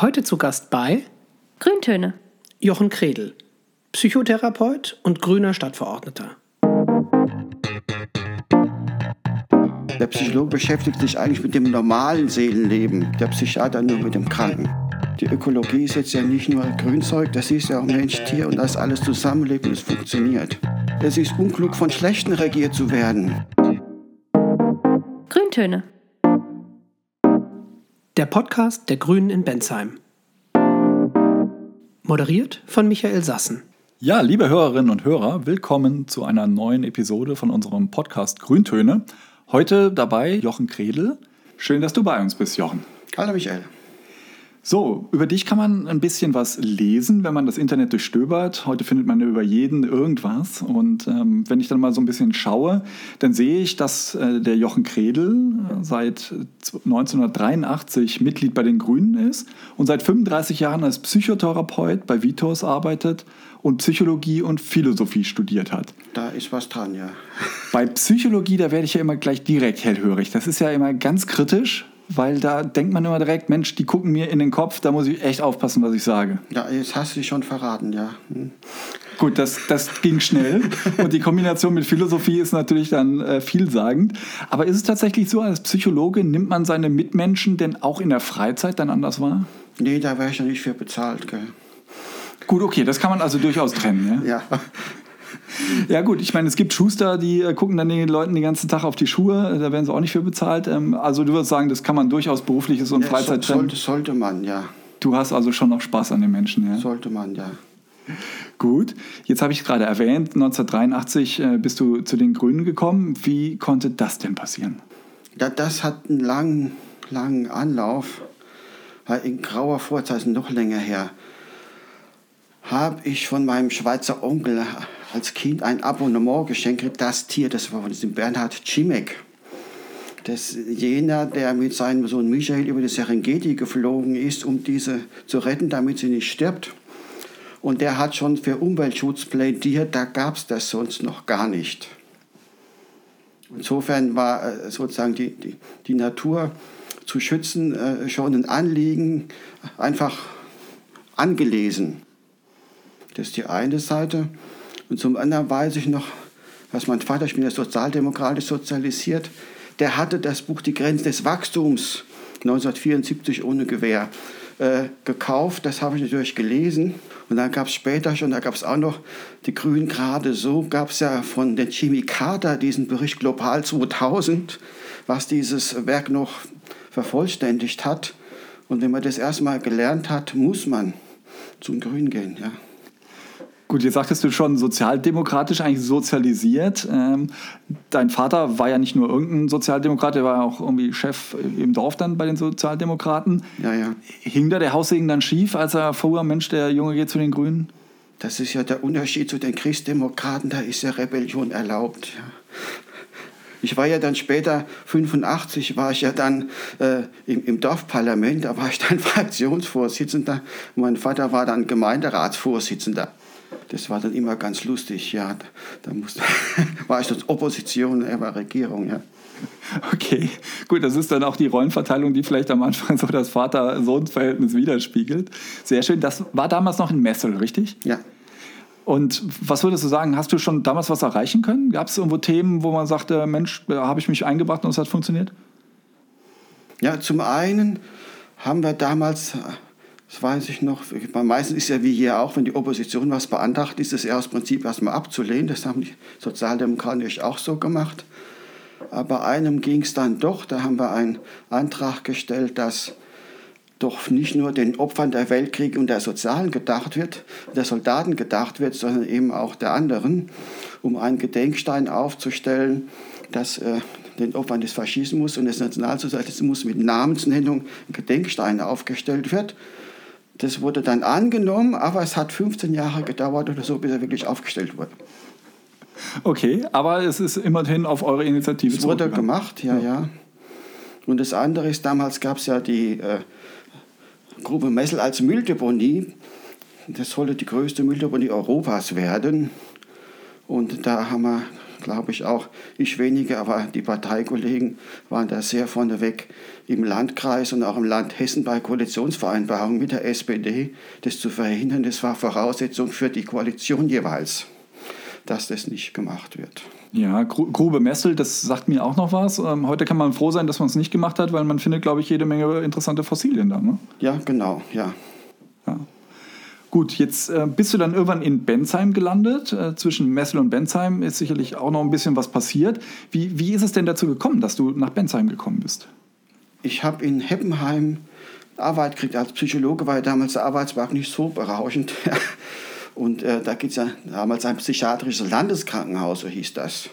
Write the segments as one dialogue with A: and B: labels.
A: Heute zu Gast bei
B: Grüntöne.
A: Jochen Kredel, Psychotherapeut und grüner Stadtverordneter.
C: Der Psychologe beschäftigt sich eigentlich mit dem normalen Seelenleben, der Psychiater nur mit dem Kranken. Die Ökologie ist jetzt ja nicht nur Grünzeug, das ist ja auch Mensch, Tier und das alles zusammenlebt und es funktioniert. Es ist unklug, von Schlechten regiert zu werden.
B: Grüntöne.
A: Der Podcast der Grünen in Bensheim. Moderiert von Michael Sassen.
D: Ja, liebe Hörerinnen und Hörer, willkommen zu einer neuen Episode von unserem Podcast Grüntöne. Heute dabei Jochen Kredel. Schön, dass du bei uns bist, Jochen.
C: Hallo Michael.
D: So, über dich kann man ein bisschen was lesen, wenn man das Internet durchstöbert. Heute findet man über jeden irgendwas. Und ähm, wenn ich dann mal so ein bisschen schaue, dann sehe ich, dass äh, der Jochen Kredel äh, seit 1983 Mitglied bei den Grünen ist und seit 35 Jahren als Psychotherapeut bei Vitos arbeitet und Psychologie und Philosophie studiert hat.
C: Da ist was dran, ja.
D: Bei Psychologie, da werde ich ja immer gleich direkt hellhörig. Das ist ja immer ganz kritisch weil da denkt man immer direkt, Mensch, die gucken mir in den Kopf, da muss ich echt aufpassen, was ich sage.
C: Ja, jetzt hast du dich schon verraten, ja. Hm.
D: Gut, das, das ging schnell und die Kombination mit Philosophie ist natürlich dann äh, vielsagend. Aber ist es tatsächlich so, als Psychologe nimmt man seine Mitmenschen denn auch in der Freizeit dann anders wahr?
C: Nee, da wäre ich ja nicht für bezahlt, gell.
D: Gut, okay, das kann man also durchaus trennen,
C: ja? Ja.
D: Ja gut, ich meine, es gibt Schuster, die äh, gucken dann den Leuten den ganzen Tag auf die Schuhe, da werden sie auch nicht für bezahlt. Ähm, also du würdest sagen, das kann man durchaus berufliches und
C: ja,
D: Freizeit
C: so, sollte, sollte man, ja.
D: Du hast also schon noch Spaß an den Menschen, ja?
C: Sollte man, ja.
D: Gut, jetzt habe ich gerade erwähnt, 1983 äh, bist du zu den Grünen gekommen. Wie konnte das denn passieren?
C: Ja, das hat einen langen, langen Anlauf. In grauer Vorzeit, noch länger her, habe ich von meinem Schweizer Onkel als Kind ein Abonnement geschenkt, das Tier, das war von diesem Bernhard Cimek. Das jener, der mit seinem Sohn Michael über die Serengeti geflogen ist, um diese zu retten, damit sie nicht stirbt. Und der hat schon für Umweltschutz plädiert, da gab es das sonst noch gar nicht. Insofern war äh, sozusagen die, die, die Natur zu schützen äh, schon ein Anliegen, einfach angelesen. Das ist die eine Seite. Und zum anderen weiß ich noch, was mein Vater, ich bin ja sozialdemokratisch sozialisiert, der hatte das Buch Die Grenzen des Wachstums 1974 ohne Gewehr äh, gekauft. Das habe ich natürlich gelesen. Und dann gab es später schon, da gab es auch noch die Grünen gerade so, gab es ja von den Carter diesen Bericht Global 2000, was dieses Werk noch vervollständigt hat. Und wenn man das erstmal gelernt hat, muss man zum Grün gehen. Ja.
D: Gut, jetzt sagtest du schon sozialdemokratisch eigentlich sozialisiert. Ähm, dein Vater war ja nicht nur irgendein Sozialdemokrat, der war auch irgendwie Chef im Dorf dann bei den Sozialdemokraten.
C: Ja, ja.
D: Hing da der Haussegen dann schief, als er vorher, Mensch, der Junge geht zu den Grünen?
C: Das ist ja der Unterschied zu den Christdemokraten, da ist ja Rebellion erlaubt. Ja. Ich war ja dann später, 85, war ich ja dann äh, im, im, Dorfparlament, da war ich dann Fraktionsvorsitzender. Mein Vater war dann Gemeinderatsvorsitzender. Das war dann immer ganz lustig, ja. Da musste, war ich das Opposition, er war Regierung, ja.
D: Okay, gut, das ist dann auch die Rollenverteilung, die vielleicht am Anfang so das Vater-Sohn-Verhältnis widerspiegelt. Sehr schön. Das war damals noch in Messel, richtig?
C: Ja.
D: Und was würdest du sagen, hast du schon damals was erreichen können? Gab es irgendwo Themen, wo man sagte, Mensch, da habe ich mich eingebracht und es hat funktioniert?
C: Ja, zum einen haben wir damals das weiß ich noch. Meistens ist ja wie hier auch, wenn die Opposition was beantragt, ist es eher aus Prinzip erstmal abzulehnen. Das haben die Sozialdemokraten natürlich auch so gemacht. Aber einem ging es dann doch. Da haben wir einen Antrag gestellt, dass doch nicht nur den Opfern der Weltkriege und der Sozialen gedacht wird, der Soldaten gedacht wird, sondern eben auch der anderen, um einen Gedenkstein aufzustellen, dass äh, den Opfern des Faschismus und des Nationalsozialismus mit Namensnennung ein Gedenkstein aufgestellt wird. Das wurde dann angenommen, aber es hat 15 Jahre gedauert oder so, bis er wirklich aufgestellt wurde.
D: Okay, aber es ist immerhin auf eure Initiative
C: Es wurde gemacht, ja, ja. Und das andere ist, damals gab es ja die äh, Grube Messel als Mülldeponie. Das sollte die größte Mülldeponie Europas werden. Und da haben wir glaube ich auch. Ich weniger, aber die Parteikollegen waren da sehr vorneweg im Landkreis und auch im Land Hessen bei Koalitionsvereinbarungen mit der SPD, das zu verhindern. Das war Voraussetzung für die Koalition jeweils, dass das nicht gemacht wird.
D: Ja, Grube Messel, das sagt mir auch noch was. Ähm, heute kann man froh sein, dass man es nicht gemacht hat, weil man findet, glaube ich, jede Menge interessante Fossilien da. Ne?
C: Ja, genau, ja.
D: Gut, jetzt äh, bist du dann irgendwann in Bensheim gelandet. Äh, zwischen Messel und Bensheim ist sicherlich auch noch ein bisschen was passiert. Wie, wie ist es denn dazu gekommen, dass du nach Bensheim gekommen bist?
C: Ich habe in Heppenheim Arbeit gekriegt. Als Psychologe ja damals der Arbeitsmarkt nicht so berauschend. Und äh, da gibt es ja damals ein psychiatrisches Landeskrankenhaus, so hieß das.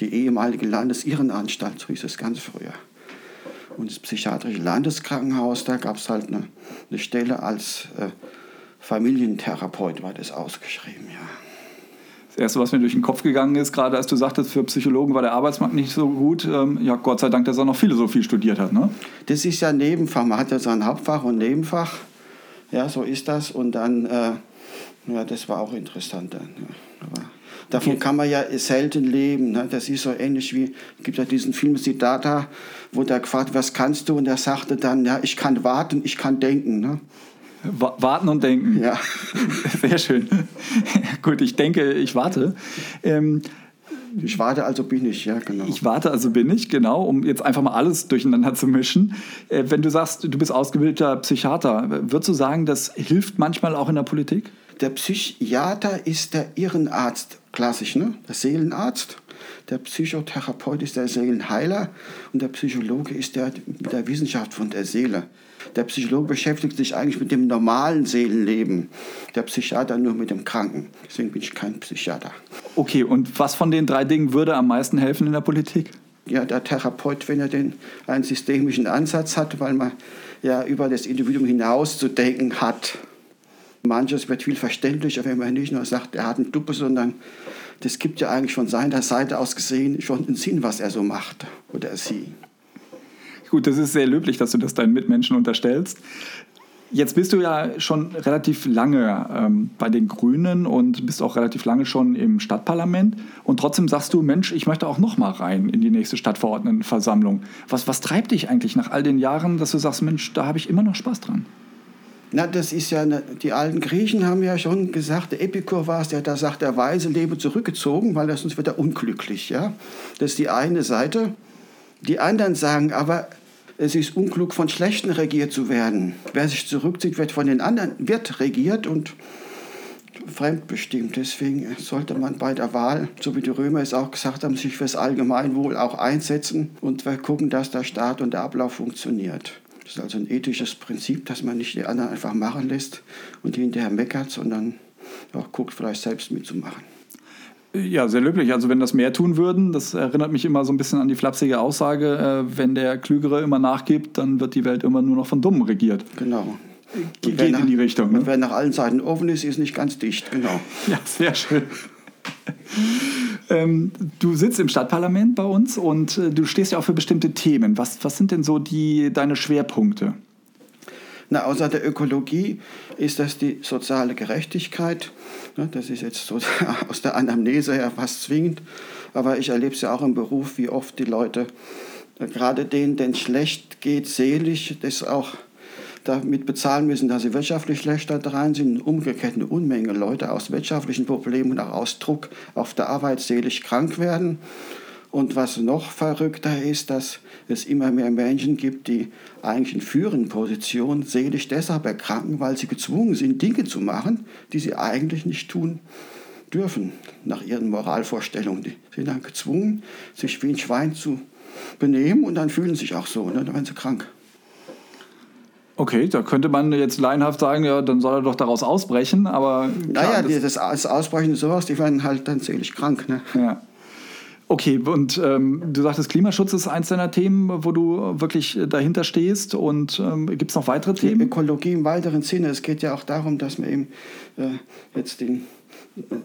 C: Die ehemalige Landesirrenanstalt, so hieß es ganz früher. Und das psychiatrische Landeskrankenhaus, da gab es halt eine, eine, Stelle als äh, Familientherapeut, war das ausgeschrieben, ja.
D: Das Erste, was mir durch den Kopf gegangen ist, gerade als du sagtest, für Psychologen war der Arbeitsmarkt nicht so gut. Ähm, ja, Gott sei Dank, dass er noch Philosophie studiert hat, ne?
C: Das ist ja Nebenfach. Man hat ja so ein Hauptfach und Nebenfach. Ja, so ist das. Und dann äh, ja, das war auch interessant dann. Ja. Davon kann man ja selten leben. Ne? Das ist so ähnlich wie, es gibt ja diesen Film Siddhartha, wo der gefragt was kannst du? Und er sagte dann, ja, ich kann warten, ich kann denken. Ne?
D: Warten und denken.
C: Ja.
D: Sehr schön. Gut, ich denke, ich warte. Ähm,
C: ich warte, also bin ich, ja, genau.
D: Ich warte, also bin ich, genau, um jetzt einfach mal alles durcheinander zu mischen. Äh, wenn du sagst, du bist ausgebildeter Psychiater, würdest du sagen, das hilft manchmal auch in der Politik?
C: Der Psychiater ist der Irrenarzt, klassisch, ne? der Seelenarzt. Der Psychotherapeut ist der Seelenheiler und der Psychologe ist der mit der Wissenschaft von der Seele. Der Psychologe beschäftigt sich eigentlich mit dem normalen Seelenleben, der Psychiater nur mit dem Kranken. Deswegen bin ich kein Psychiater.
D: Okay, und was von den drei Dingen würde am meisten helfen in der Politik?
C: Ja, der Therapeut, wenn er den einen systemischen Ansatz hat, weil man ja über das Individuum hinaus zu denken hat. Manches wird viel verständlicher, wenn man nicht nur sagt, er hat einen Duppe, sondern das gibt ja eigentlich von seiner Seite aus gesehen schon einen Sinn, was er so macht oder sie.
D: Gut, das ist sehr löblich, dass du das deinen Mitmenschen unterstellst. Jetzt bist du ja schon relativ lange ähm, bei den Grünen und bist auch relativ lange schon im Stadtparlament. Und trotzdem sagst du, Mensch, ich möchte auch noch mal rein in die nächste Stadtverordnetenversammlung. Was, was treibt dich eigentlich nach all den Jahren, dass du sagst, Mensch, da habe ich immer noch Spaß dran?
C: Na, das ist ja, eine, die alten Griechen haben ja schon gesagt, der Epikur war es, der da sagt, der Weise lebe zurückgezogen, weil er sonst wird er unglücklich. Ja? Das ist die eine Seite. Die anderen sagen aber, es ist unklug, von Schlechten regiert zu werden. Wer sich zurückzieht, wird von den anderen, wird regiert und fremdbestimmt. Deswegen sollte man bei der Wahl, so wie die Römer es auch gesagt haben, sich fürs Allgemeinwohl auch einsetzen und gucken, dass der Staat und der Ablauf funktioniert. Das ist also ein ethisches Prinzip, dass man nicht die anderen einfach machen lässt und hinterher meckert, sondern auch guckt, vielleicht selbst mitzumachen.
D: Ja, sehr löblich. Also wenn das mehr tun würden, das erinnert mich immer so ein bisschen an die flapsige Aussage, äh, wenn der Klügere immer nachgibt, dann wird die Welt immer nur noch von Dummen regiert.
C: Genau.
D: Ge geht nach, in die Richtung. Ne?
C: Und wer nach allen Seiten offen ist, ist nicht ganz dicht, genau.
D: Ja, sehr schön. Ähm, du sitzt im Stadtparlament bei uns und äh, du stehst ja auch für bestimmte Themen. Was, was sind denn so die, deine Schwerpunkte?
C: Na, außer der Ökologie ist das die soziale Gerechtigkeit. Das ist jetzt so aus der Anamnese her fast zwingend. Aber ich erlebe es ja auch im Beruf, wie oft die Leute, gerade denen, denen schlecht geht, seelisch, das auch damit bezahlen müssen, dass sie wirtschaftlich schlechter dran sind. Umgekehrt eine Unmenge Leute aus wirtschaftlichen Problemen und auch aus Druck auf der Arbeit seelisch krank werden. Und was noch verrückter ist, dass es immer mehr Menschen gibt, die eigentlich in führenden Positionen seelisch deshalb erkranken, weil sie gezwungen sind, Dinge zu machen, die sie eigentlich nicht tun dürfen, nach ihren Moralvorstellungen. Die sind dann gezwungen, sich wie ein Schwein zu benehmen und dann fühlen sie sich auch so, ne? dann werden sie krank.
D: Okay, da könnte man jetzt laienhaft sagen, ja, dann soll er doch daraus ausbrechen, aber.
C: Klar, naja, das, das Ausbrechen ist sowas, die werden halt dann seelisch krank. Ne?
D: Ja. Okay, und ähm, du sagtest, Klimaschutz ist eins deiner Themen, wo du wirklich dahinter stehst. Und ähm, gibt es noch weitere Themen?
C: Die Ökologie im weiteren Sinne. Es geht ja auch darum, dass man eben äh, jetzt den,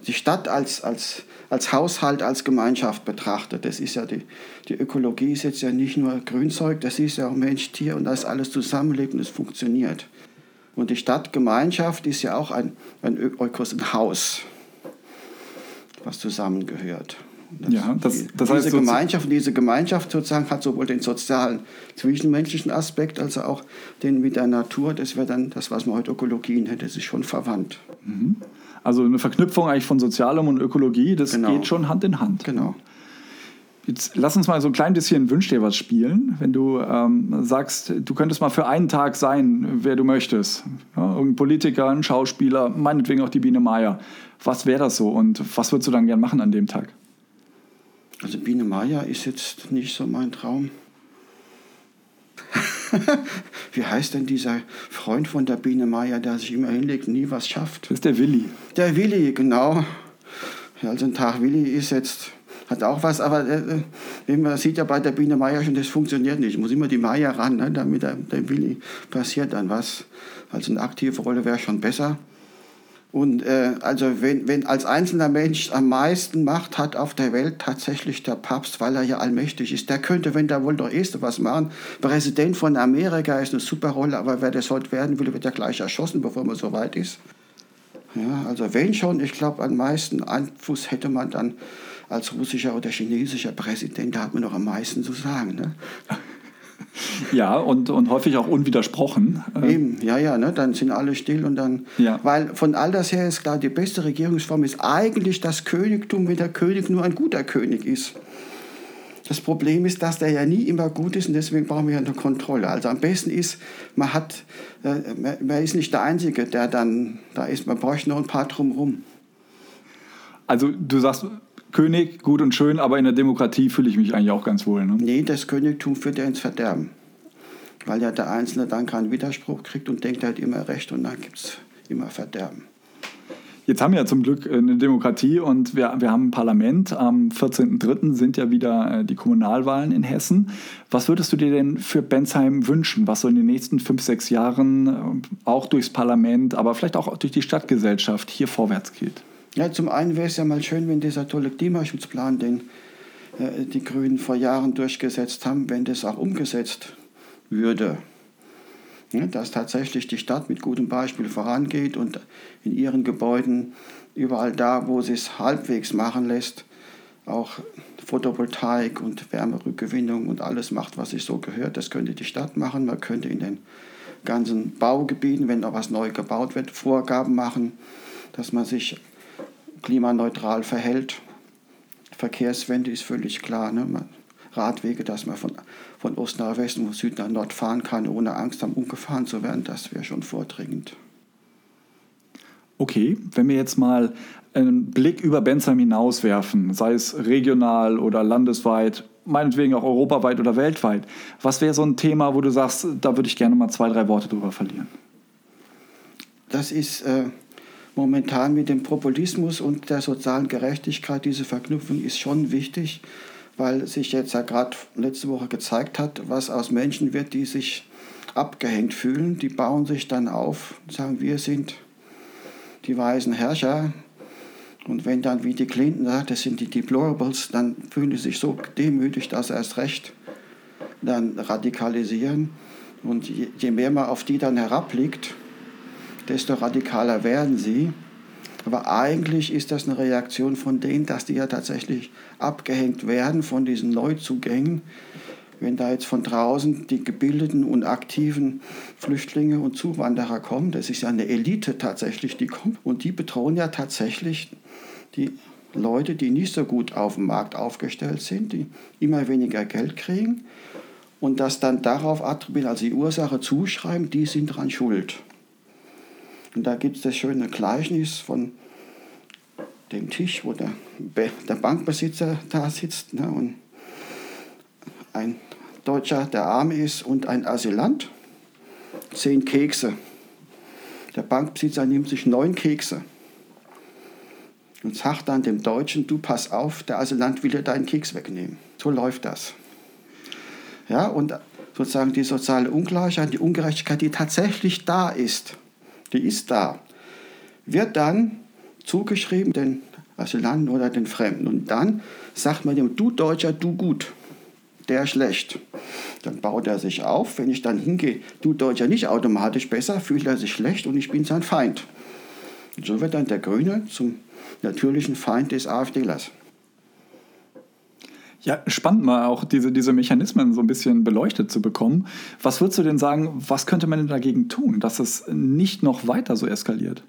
C: die Stadt als, als, als Haushalt, als Gemeinschaft betrachtet. Das ist ja die, die Ökologie ist jetzt ja nicht nur Grünzeug, das ist ja auch Mensch, Tier und das alles zusammenlebt und es funktioniert. Und die Stadtgemeinschaft ist ja auch ein, ein Ökos, ein Haus, was zusammengehört. Das,
D: Ja, das- das
C: diese
D: heißt
C: Gemeinschaft, diese Gemeinschaft sozusagen hat sowohl den sozialen, zwischenmenschlichen Aspekt als auch den mit der Natur. Das wäre dann das, was man heute Ökologie nennt. Das ist schon verwandt.
D: Also eine Verknüpfung eigentlich von Sozialem und Ökologie, das
C: Genau.
D: geht schon Hand in Hand.
C: Genau.
D: Jetzt lass uns mal so ein klein bisschen Wünsch dir was spielen. Wenn du ähm, sagst, du könntest mal für einen Tag sein, wer du möchtest. Ja, irgendein Politiker, ein Schauspieler, meinetwegen auch die Biene Meier. Was wäre das so und was würdest du dann gern machen an dem Tag?
C: Also Biene Meier ist jetzt nicht so mein Traum. Wie heißt denn dieser Freund von der Biene Meier, der sich immer hinlegt und nie was schafft?
D: Das ist der Willi.
C: Der Willi, genau. Also ein Tag Willi ist jetzt, hat auch was, aber äh, äh, man sieht ja bei der Biene Meier schon, das funktioniert nicht. Muss immer die Meier ran, ne, damit der, dem Willi passiert dann was. Also eine aktive Rolle wäre schon besser. Und äh, also wenn, wenn als einzelner Mensch am meisten Macht hat auf der Welt tatsächlich der Papst, weil er ja allmächtig ist, der könnte, wenn der wohl doch erste was machen. Präsident von Amerika ist eine super Rolle, aber wer das heute werden will, wird ja gleich erschossen, bevor man so weit ist. Ja, also wenn schon, ich glaube, am meisten Einfluss hätte man dann als russischer oder chinesischer Präsident, da hat man noch am meisten zu sagen. Ne?
D: Ja, und, und häufig auch unwidersprochen. Äh,
C: Eben, ja, ja, ne? dann sind alle still und dann,
D: Ja.
C: weil von all das her ist klar, die beste Regierungsform ist eigentlich das Königtum, wenn der König nur ein guter König ist. Das Problem ist, dass der ja nie immer gut ist und deswegen brauchen wir ja eine Kontrolle. Also am besten ist, man hat, äh, man- man ist nicht der Einzige, der dann da ist. Man bräuchte noch ein paar drumherum.
D: Also du sagst, König, gut und schön, aber in der Demokratie fühle ich mich eigentlich auch ganz wohl. Ne?
C: Nee, das Königtum führt ja ins Verderben. Weil ja der Einzelne dann keinen Widerspruch kriegt und denkt, er hat immer Recht und dann gibt es immer Verderben.
D: Jetzt haben wir ja zum Glück eine Demokratie und wir, wir haben ein Parlament. Am 14.03. sind ja wieder äh, die Kommunalwahlen in Hessen. Was würdest du dir denn für Bensheim wünschen, was so in den nächsten fünf, sechs Jahren äh, auch durchs Parlament, aber vielleicht auch durch die Stadtgesellschaft hier vorwärts geht?
C: Ja, zum einen wäre es ja mal schön, wenn dieser tolle Klimaschutzplan, den äh, die Grünen vor Jahren durchgesetzt haben, wenn das auch umgesetzt würde. Ja, dass tatsächlich die Stadt mit gutem Beispiel vorangeht und in ihren Gebäuden überall da, wo sie es halbwegs machen lässt, auch Photovoltaik und Wärmerückgewinnung und alles macht, was sich so gehört. Das könnte die Stadt machen. Man könnte in den ganzen Baugebieten, wenn da was neu gebaut wird, Vorgaben machen, dass man sich klimaneutral verhält. Verkehrswende ist völlig klar. Ne? Man, Radwege, dass man von, von Ost nach West und von Süd nach Nord fahren kann, ohne Angst haben, umgefahren zu werden, das wäre schon vordringend.
D: Okay, wenn wir jetzt mal einen Blick über Bensheim hinauswerfen, sei es regional oder landesweit, meinetwegen auch europaweit oder weltweit, was wäre so ein Thema, wo du sagst, da würde ich gerne mal zwei, drei Worte drüber verlieren?
C: Das ist äh, momentan mit dem Populismus und der sozialen Gerechtigkeit, diese Verknüpfung ist schon wichtig, weil sich jetzt ja gerade letzte Woche gezeigt hat, was aus Menschen wird, die sich abgehängt fühlen. Die bauen sich dann auf und sagen, wir sind die weisen Herrscher. Und wenn dann, wie die Clinton sagt, das sind die Deplorables, dann fühlen sie sich so demütig, dass sie erst recht dann radikalisieren. Und je, mehr man auf die dann herabblickt, desto radikaler werden sie. Aber eigentlich ist das eine Reaktion von denen, dass die ja tatsächlich abgehängt werden von diesen Neuzugängen. Wenn da jetzt von draußen die gebildeten und aktiven Flüchtlinge und Zuwanderer kommen, das ist ja eine Elite tatsächlich, die kommt. Und die bedrohen ja tatsächlich die Leute, die nicht so gut auf dem Markt aufgestellt sind, die immer weniger Geld kriegen. Und das dann darauf attribuieren, also die Ursache zuschreiben, die sind daran schuld. Und da gibt es das schöne Gleichnis von dem Tisch, wo der, der Bankbesitzer da sitzt ne, und ein Deutscher, der arm ist, und ein Asylant. Zehn Kekse. Der Bankbesitzer nimmt sich neun Kekse und sagt dann dem Deutschen, du pass auf, der Asylant will dir deinen Keks wegnehmen. So läuft das. Ja, und sozusagen die soziale Ungleichheit, die Ungerechtigkeit, die tatsächlich da ist, die ist da, wird dann zugeschrieben den Asylanten oder den Fremden. Und dann sagt man dem, du Deutscher, du gut, der schlecht. Dann baut er sich auf. Wenn ich dann hingehe, du Deutscher nicht automatisch besser, fühlt er sich schlecht und ich bin sein Feind. Und so wird dann der Grüne zum natürlichen Feind des AfDlers.
D: Ja, spannend mal auch diese, diese Mechanismen so ein bisschen beleuchtet zu bekommen. Was würdest du denn sagen, was könnte man denn dagegen tun, dass es nicht noch weiter so eskaliert?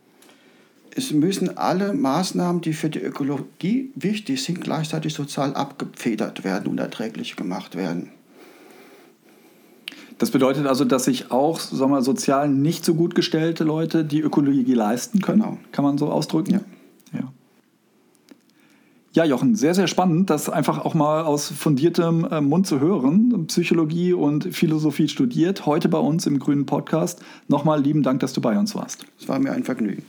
C: Es müssen alle Maßnahmen, die für die Ökologie wichtig sind, gleichzeitig sozial abgefedert werden und erträglich gemacht werden.
D: Das bedeutet also, dass sich auch sagen wir, sozial nicht so gut gestellte Leute die Ökologie leisten können. Genau. Kann man so ausdrücken? Ja. Ja. Jochen, sehr, sehr spannend, das einfach auch mal aus fundiertem äh, Mund zu hören. Psychologie und Philosophie studiert, heute bei uns im Grünen Podcast. Nochmal lieben Dank, dass du bei uns warst.
C: Es war mir ein Vergnügen.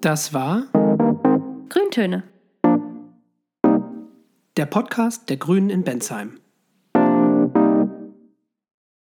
A: Das war
B: Grüntöne.
A: Der Podcast der Grünen in Bensheim.